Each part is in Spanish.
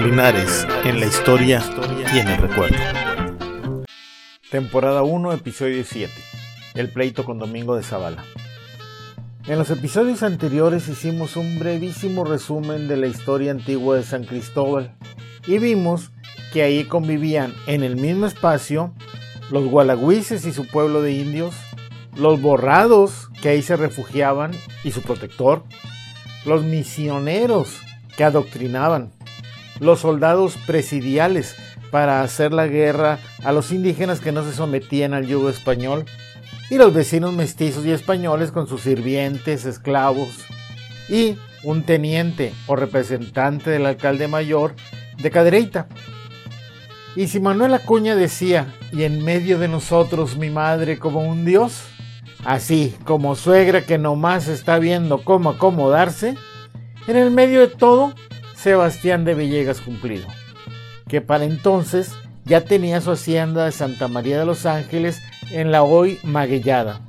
Linares, en la historia y en el recuerdo. Temporada 1, episodio 7. El pleito con Domingo de Zavala. En los episodios anteriores hicimos un brevísimo resumen de la historia antigua de San Cristóbal y vimos que ahí convivían en el mismo espacio los gualagüises y su pueblo de indios, los borrados que ahí se refugiaban y su protector, los misioneros que adoctrinaban, los soldados presidiales para hacer la guerra a los indígenas que no se sometían al yugo español, y los vecinos mestizos y españoles con sus sirvientes, esclavos, y un teniente o representante del alcalde mayor de Cadereyta. Y si Manuel Acuña decía, y en medio de nosotros mi madre como un dios, así como suegra que nomás está viendo cómo acomodarse, en el medio de todo, Sebastián de Villegas cumplido, que para entonces ya tenía su hacienda de Santa María de los Ángeles en la hoy Maguellada.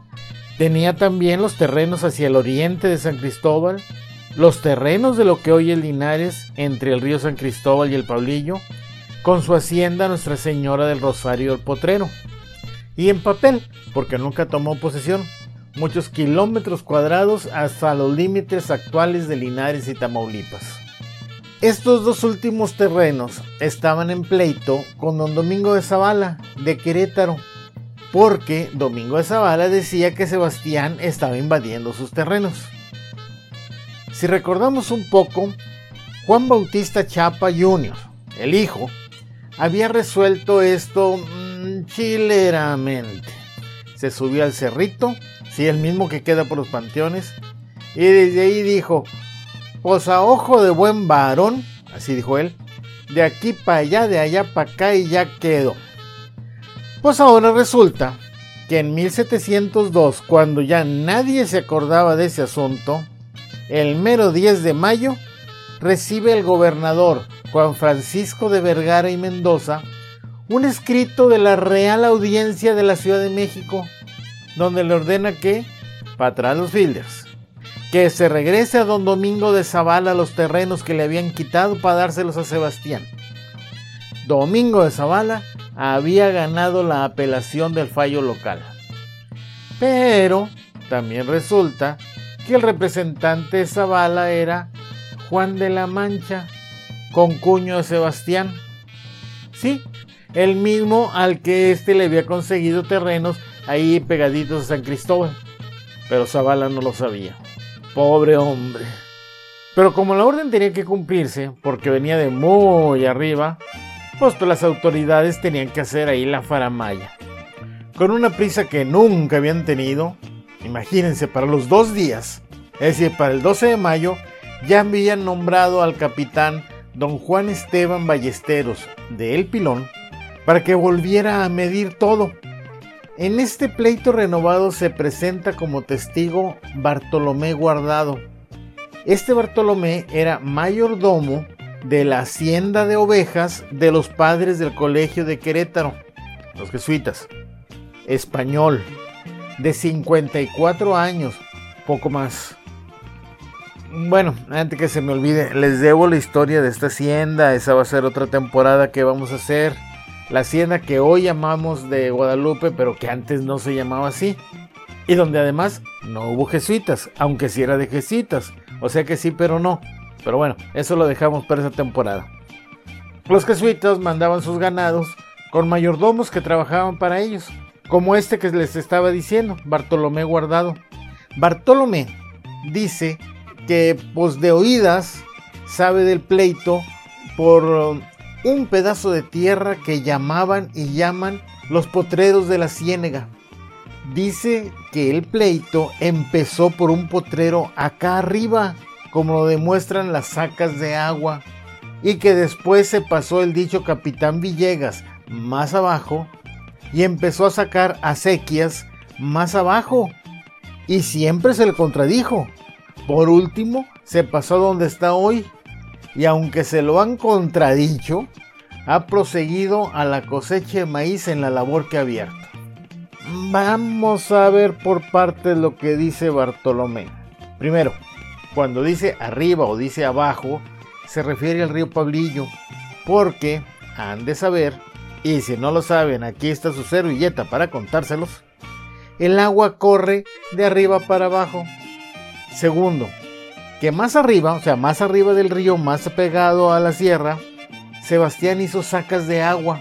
Tenía también los terrenos hacia el oriente de San Cristóbal, los terrenos de lo que hoy es Linares entre el río San Cristóbal y el Pablillo, con su hacienda Nuestra Señora del Rosario del Potrero. Y en papel, porque nunca tomó posesión, muchos kilómetros cuadrados hasta los límites actuales de Linares y Tamaulipas. Estos dos últimos terrenos estaban en pleito con don Domingo de Zavala, de Querétaro, porque Domingo de Zavala decía que Sebastián estaba invadiendo sus terrenos. Si recordamos un poco, Juan Bautista Chapa Jr., el hijo, había resuelto esto mmm, chileramente. Se subió al cerrito sí, el mismo que queda por los panteones, y desde ahí dijo, pues a ojo de buen varón, así dijo él, de aquí para allá, de allá para acá y ya quedó. Pues ahora resulta que en 1702, cuando ya nadie se acordaba de ese asunto, el mero 10 de mayo, recibe el gobernador Juan Francisco de Vergara y Mendoza un escrito de la Real Audiencia de la Ciudad de México donde le ordena que, para atrás los Fielders, que se regrese a don Domingo de Zavala los terrenos que le habían quitado para dárselos a Sebastián. Domingo de Zavala había ganado la apelación del fallo local. Pero también resulta que el representante de Zavala era Juan de la Mancha, con cuño de Sebastián. Sí, el mismo al que éste le había conseguido terrenos ahí pegaditos a San Cristóbal. Pero Zavala no lo sabía. Pobre hombre. Pero como la orden tenía que cumplirse, porque venía de muy arriba, pues las autoridades tenían que hacer ahí la faramaya. Con una prisa que nunca habían tenido, imagínense, para los dos días, es decir, para el 12 de mayo, ya habían nombrado al capitán don Juan Esteban Ballesteros de El Pilón para que volviera a medir todo en este pleito renovado se presenta como testigo Bartolomé Guardado. Este Bartolomé era mayordomo de la hacienda de ovejas de los padres del colegio de Querétaro, los jesuitas. Español, de 54 años, poco más. Bueno, antes que se me olvide, les debo la historia de esta hacienda, esa va a ser otra temporada que vamos a hacer la hacienda que hoy llamamos de Guadalupe, pero que antes no se llamaba así. Y donde además no hubo jesuitas, aunque sí era de jesuitas. O sea que sí, pero no. Pero bueno, eso lo dejamos para esa temporada. Los jesuitas mandaban sus ganados con mayordomos que trabajaban para ellos, como este que les estaba diciendo, Bartolomé Guardado. Bartolomé dice que pues de oídas sabe del pleito por un pedazo de tierra que llamaban y llaman los potreros de la ciénega. Dice que el pleito empezó por un potrero acá arriba, como lo demuestran las sacas de agua, y que después se pasó el dicho capitán Villegas más abajo y empezó a sacar acequias más abajo. Y siempre se le contradijo. Por último, se pasó donde está hoy, y aunque se lo han contradicho, ha proseguido a la cosecha de maíz en la labor que ha abierto. Vamos a ver por parte lo que dice Bartolomé. Primero, cuando dice arriba o dice abajo, se refiere al río Pablillo, Porque han de saber, y si no lo saben, aquí está su servilleta para contárselos, el agua corre de arriba para abajo. Segundo, que más arriba, o sea, más arriba del río, más pegado a la sierra, Sebastián hizo sacas de agua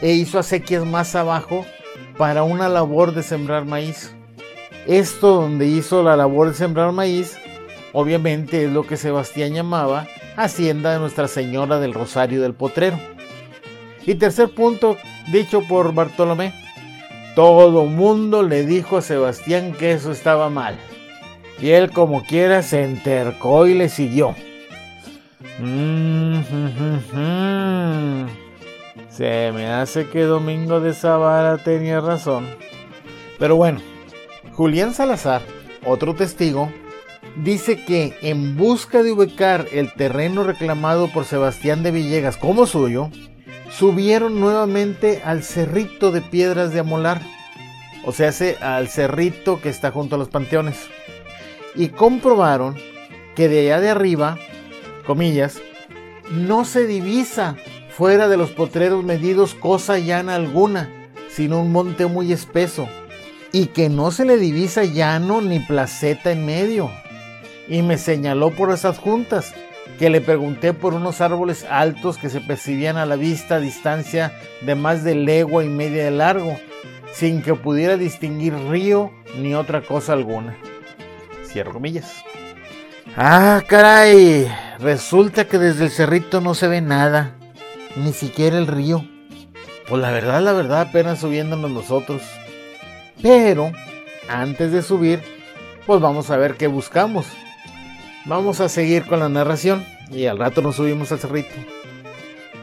e hizo acequias más abajo para una labor de sembrar maíz. Esto donde hizo la labor de sembrar maíz, obviamente es lo que Sebastián llamaba Hacienda de Nuestra Señora del Rosario del Potrero. Y tercer punto, dicho por Bartolomé, todo mundo le dijo a Sebastián que eso estaba mal. Y él como quiera se entercó y le siguió. Mm, se me hace que Domingo de Zavala tenía razón. Pero bueno, Julián Salazar, otro testigo, dice que en busca de ubicar el terreno reclamado por Sebastián de Villegas como suyo, subieron nuevamente al cerrito de piedras de Amolar, o sea, al cerrito que está junto a los panteones, y comprobaron que de allá de arriba, comillas, no se divisa fuera de los potreros medidos cosa llana alguna, sino un monte muy espeso, y que no se le divisa llano ni placeta en medio. Y me señaló por esas juntas, que le pregunté por unos árboles altos que se percibían a la vista a distancia de más de legua y media de largo, sin que pudiera distinguir río ni otra cosa alguna. Cierro comillas. Ah, caray, resulta que desde el cerrito no se ve nada ni siquiera el río. Pues la verdad, la verdad, apenas subiéndonos nosotros. Pero, antes de subir, pues vamos a ver qué buscamos. Vamos a seguir con la narración y al rato nos subimos al cerrito.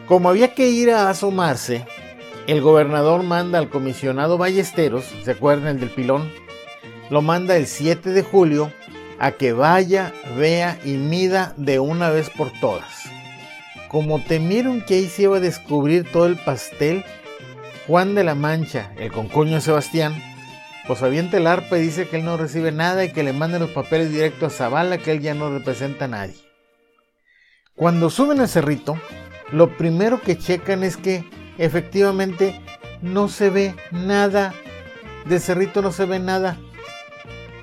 Como había que ir a asomarse, el gobernador manda al comisionado Ballesteros, ¿se acuerdan el del pilón? Lo manda el 7 de julio a que vaya, vea y mida de una vez por todas. Como temieron que ahí se iba a descubrir todo el pastel, Juan de la Mancha, el concuño Sebastián, pues avienta el arpa y dice que él no recibe nada y que le manden los papeles directo a Zavala, que él ya no representa a nadie. Cuando suben al cerrito, lo primero que checan es que efectivamente no se ve nada. De cerrito no se ve nada.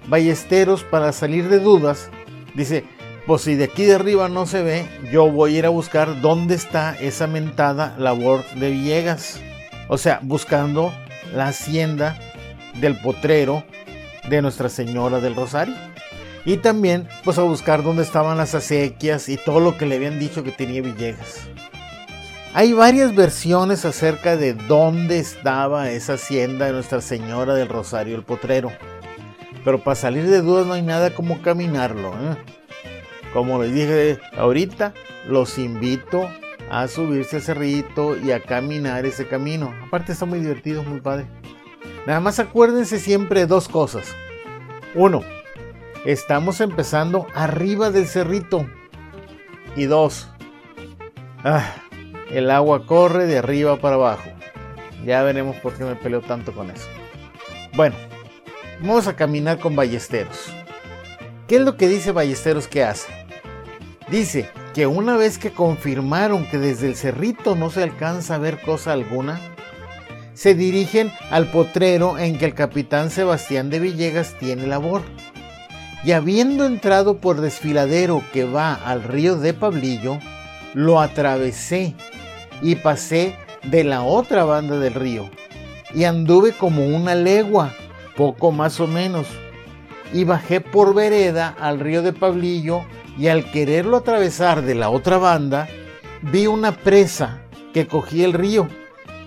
Ballesteros, para salir de dudas, dice, pues si de aquí de arriba no se ve, yo voy a ir a buscar dónde está esa mentada labor de Villegas. O sea, buscando la hacienda del potrero de Nuestra Señora del Rosario. Y también, pues a buscar dónde estaban las acequias y todo lo que le habían dicho que tenía Villegas. Hay varias versiones acerca de dónde estaba esa hacienda de Nuestra Señora del Rosario el Potrero. Pero para salir de dudas no hay nada como caminarlo. ¿eh? Como les dije ahorita, los invito a subirse al cerrito y a caminar ese camino. Aparte está muy divertido, muy padre. Nada más acuérdense siempre de dos cosas. Uno, estamos empezando arriba del cerrito. Y dos, ah, el agua corre de arriba para abajo. Ya veremos por qué me peleo tanto con eso. Bueno, vamos a caminar con Ballesteros. ¿Qué es lo que dice Ballesteros que hace? Dice que una vez que confirmaron que desde el cerrito no se alcanza a ver cosa alguna, se dirigen al potrero en que el capitán Sebastián de Villegas tiene labor. Y habiendo entrado por desfiladero que va al río de Pablillo, lo atravesé y pasé de la otra banda del río. Y anduve como una legua, poco más o menos, y bajé por vereda al río de Pablillo y al quererlo atravesar de la otra banda, vi una presa que cogía el río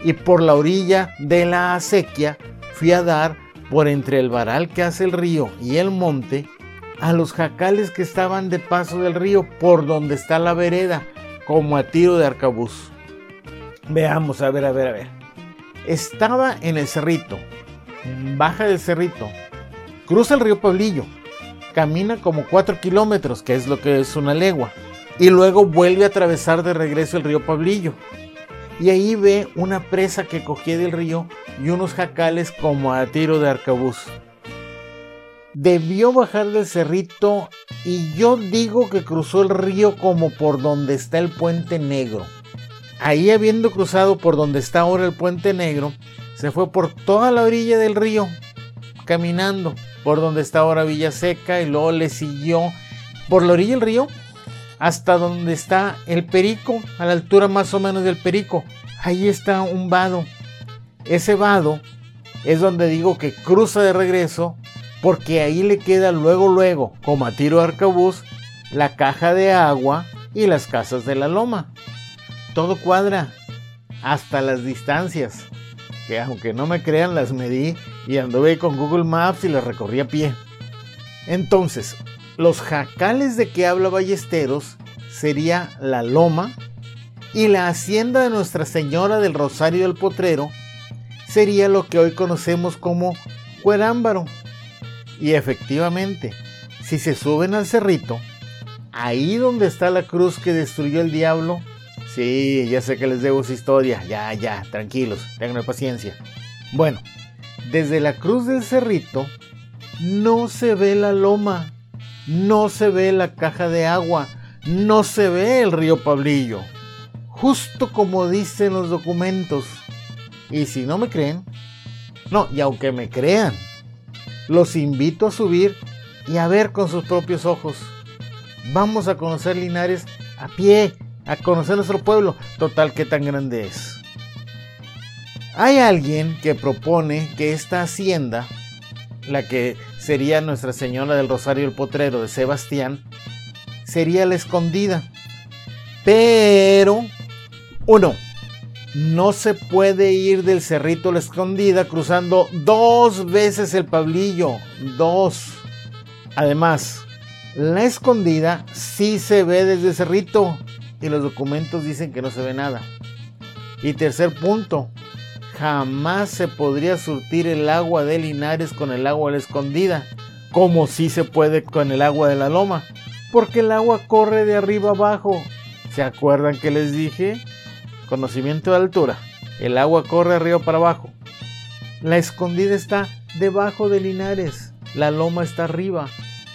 y por la orilla de la acequia fui a dar por entre el varal que hace el río y el monte a los jacales que estaban de paso del río por donde está la vereda, como a tiro de arcabuz. Veamos, a ver, a ver, a ver. Estaba en el cerrito, baja del cerrito, cruza el río Pablillo, camina como 4 kilómetros, que es lo que es una legua, y luego vuelve a atravesar de regreso el río Pablillo. Y ahí ve una presa que cogía del río y unos jacales como a tiro de arcabuz. Debió bajar del cerrito y yo digo que cruzó el río como por donde está el puente negro. ahí habiendo cruzado por donde está ahora el puente negro, se fue por toda la orilla del río, caminando por donde está ahora Villa Seca y luego le siguió por la orilla del río hasta donde está el Perico, a la altura más o menos del Perico. Ahí está un vado. Ese vado es donde digo que cruza de regreso porque ahí le queda luego luego, como a tiro de arcabuz, la caja de agua y las casas de la loma. Todo cuadra, hasta las distancias, que aunque no me crean las medí y anduve con Google Maps y las recorrí a pie. Entonces, los jacales de que habla Ballesteros sería la loma y la hacienda de Nuestra Señora del Rosario del Potrero sería lo que hoy conocemos como Cuerámbaro. Y efectivamente, si se suben al cerrito, ahí donde está la cruz que destruyó el diablo, sí, ya sé que les debo esa historia, ya, ya, tranquilos, tengan paciencia. Bueno, desde la cruz del cerrito no se ve la loma, no se ve la caja de agua, no se ve el río Pablillo, justo como dicen los documentos. Y si no me creen, no, y aunque me crean, los invito a subir y a ver con sus propios ojos. Vamos a conocer Linares a pie, a conocer nuestro pueblo, total que tan grande es. Hay alguien que propone que esta hacienda, la que sería Nuestra Señora del Rosario el Potrero de Sebastián, sería la escondida. Pero, uno, no se puede ir del cerrito a la escondida cruzando dos veces el Pablillo. Dos. Además, la escondida sí se ve desde el cerrito y los documentos dicen que no se ve nada. Y tercer punto, jamás se podría surtir el agua de Linares con el agua de la escondida, como sí se puede con el agua de la loma, porque el agua corre de arriba abajo. ¿Se acuerdan que les dije? Conocimiento de altura. El agua corre arriba para abajo. La escondida está debajo de Linares. La loma está arriba.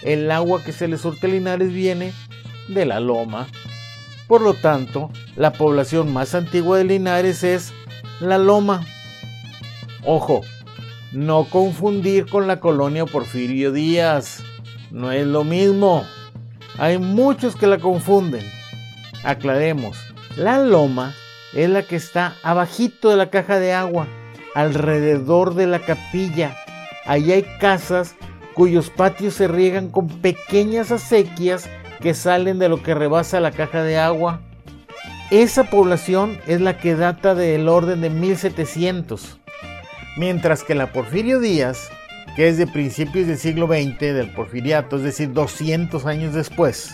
El agua que se le surte a Linares viene de la loma. Por lo tanto, la población más antigua de Linares es la loma. Ojo, no confundir con la colonia Porfirio Díaz. No es lo mismo. Hay muchos que la confunden. Aclaremos, la loma es la que está abajito de la caja de agua, alrededor de la capilla. Ahí hay casas cuyos patios se riegan con pequeñas acequias que salen de lo que rebasa la caja de agua. Esa población es la que data del orden de 1700, mientras que la Porfirio Díaz, que es de principios del siglo XX, del porfiriato, es decir, 200 años después,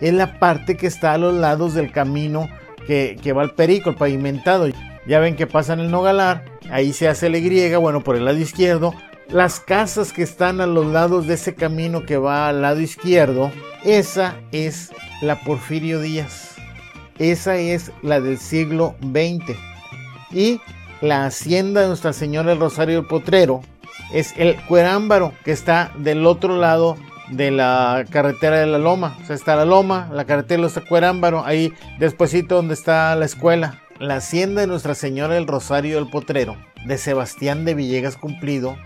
es la parte que está a los lados del camino que, va al Perico, el pavimentado. Ya ven que pasa en el Nogalar, ahí se hace la Y, bueno, por el lado izquierdo. Las casas que están a los lados de ese camino que va al lado izquierdo, esa es la Porfirio Díaz. Esa es la del siglo XX. Y la hacienda de Nuestra Señora del Rosario del Potrero es el Cuerámbaro, que está del otro lado de la carretera de la Loma. O sea, está la Loma, la carretera los Cuerámbaro, ahí despuesito donde está la escuela. La hacienda de Nuestra Señora del Rosario del Potrero, de Sebastián de Villegas Cumplido,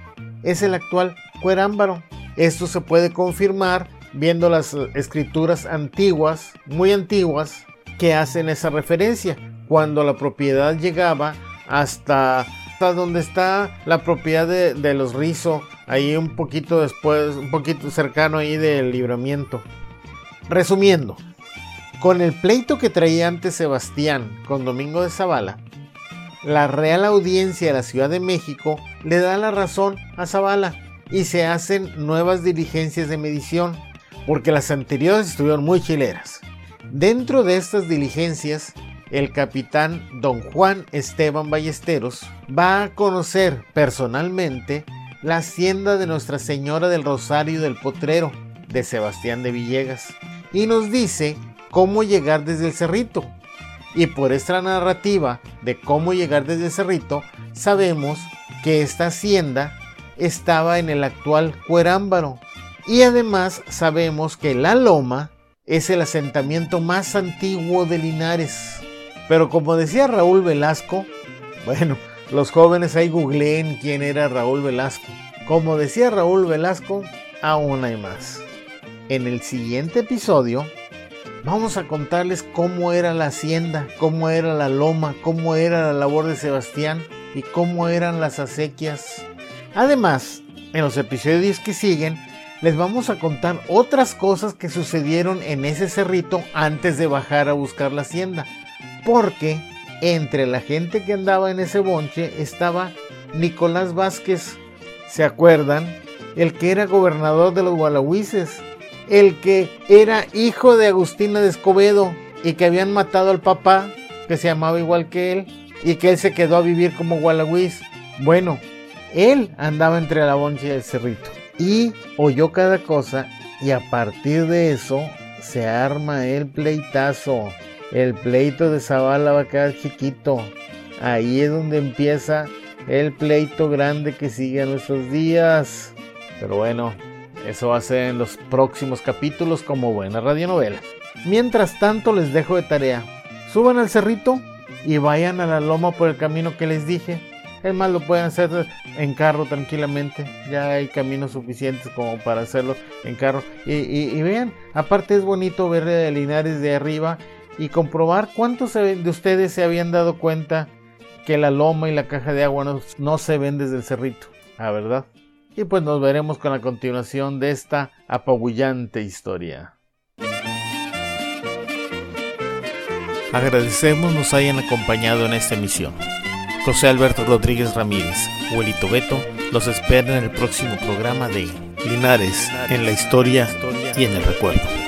es el actual Cuerámbaro. Esto se puede confirmar viendo las escrituras antiguas, muy antiguas, que hacen esa referencia. Cuando la propiedad llegaba hasta donde está la propiedad de, los Rizo, ahí un poquito después, un poquito cercano ahí del libramiento. Resumiendo, con el pleito que traía antes Sebastián con Domingo de Zavala, la Real Audiencia de la Ciudad de México le da la razón a Zavala y se hacen nuevas diligencias de medición, porque las anteriores estuvieron muy chileras. Dentro de estas diligencias el capitán don Juan Esteban Ballesteros va a conocer personalmente la hacienda de Nuestra Señora del Rosario del Potrero de Sebastián de Villegas y nos dice cómo llegar desde el cerrito. Y por esta narrativa de cómo llegar desde cerrito, sabemos que esta hacienda estaba en el actual Cuerámbaro. Y además sabemos que la Loma es el asentamiento más antiguo de Linares Pero como decía Raúl Velasco, bueno, los jóvenes ahí googleen quién era Raúl Velasco. Como decía Raúl Velasco, aún hay más. En el siguiente episodio vamos a contarles cómo era la hacienda, cómo era la loma, cómo era la labor de Sebastián y cómo eran las acequias. Además, en los episodios que siguen, les vamos a contar otras cosas que sucedieron en ese cerrito antes de bajar a buscar la hacienda. Porque entre la gente que andaba en ese bonche estaba Nicolás Vázquez, ¿se acuerdan? El que era gobernador de los Gualahuises, el que era hijo de Agustina de Escobedo y que habían matado al papá, que se llamaba igual que él, y que él se quedó a vivir como Gualahuis. Bueno, él andaba entre la boncha y el cerrito y oyó cada cosa y a partir de eso se arma el pleitazo. El pleito de Zavala va a quedar chiquito. Ahí es donde empieza el pleito grande que sigue a nuestros días. Pero bueno, eso va a ser en los próximos capítulos como buena radionovela. Mientras tanto les dejo de tarea. Suban al cerrito y vayan a la loma por el camino que les dije. Es más, lo pueden hacer en carro tranquilamente. Ya hay caminos suficientes como para hacerlo en carro. Y, vean, aparte es bonito ver de Linares de arriba y comprobar cuántos de ustedes se habían dado cuenta que la loma y la caja de agua no, se ven desde el cerrito. ¿A verdad? Y pues nos veremos con la continuación de esta apabullante historia. Agradecemos nos hayan acompañado en esta emisión. José Alberto Rodríguez Ramírez, Huelito Beto, los espera en el próximo programa de Linares en la historia y en el recuerdo.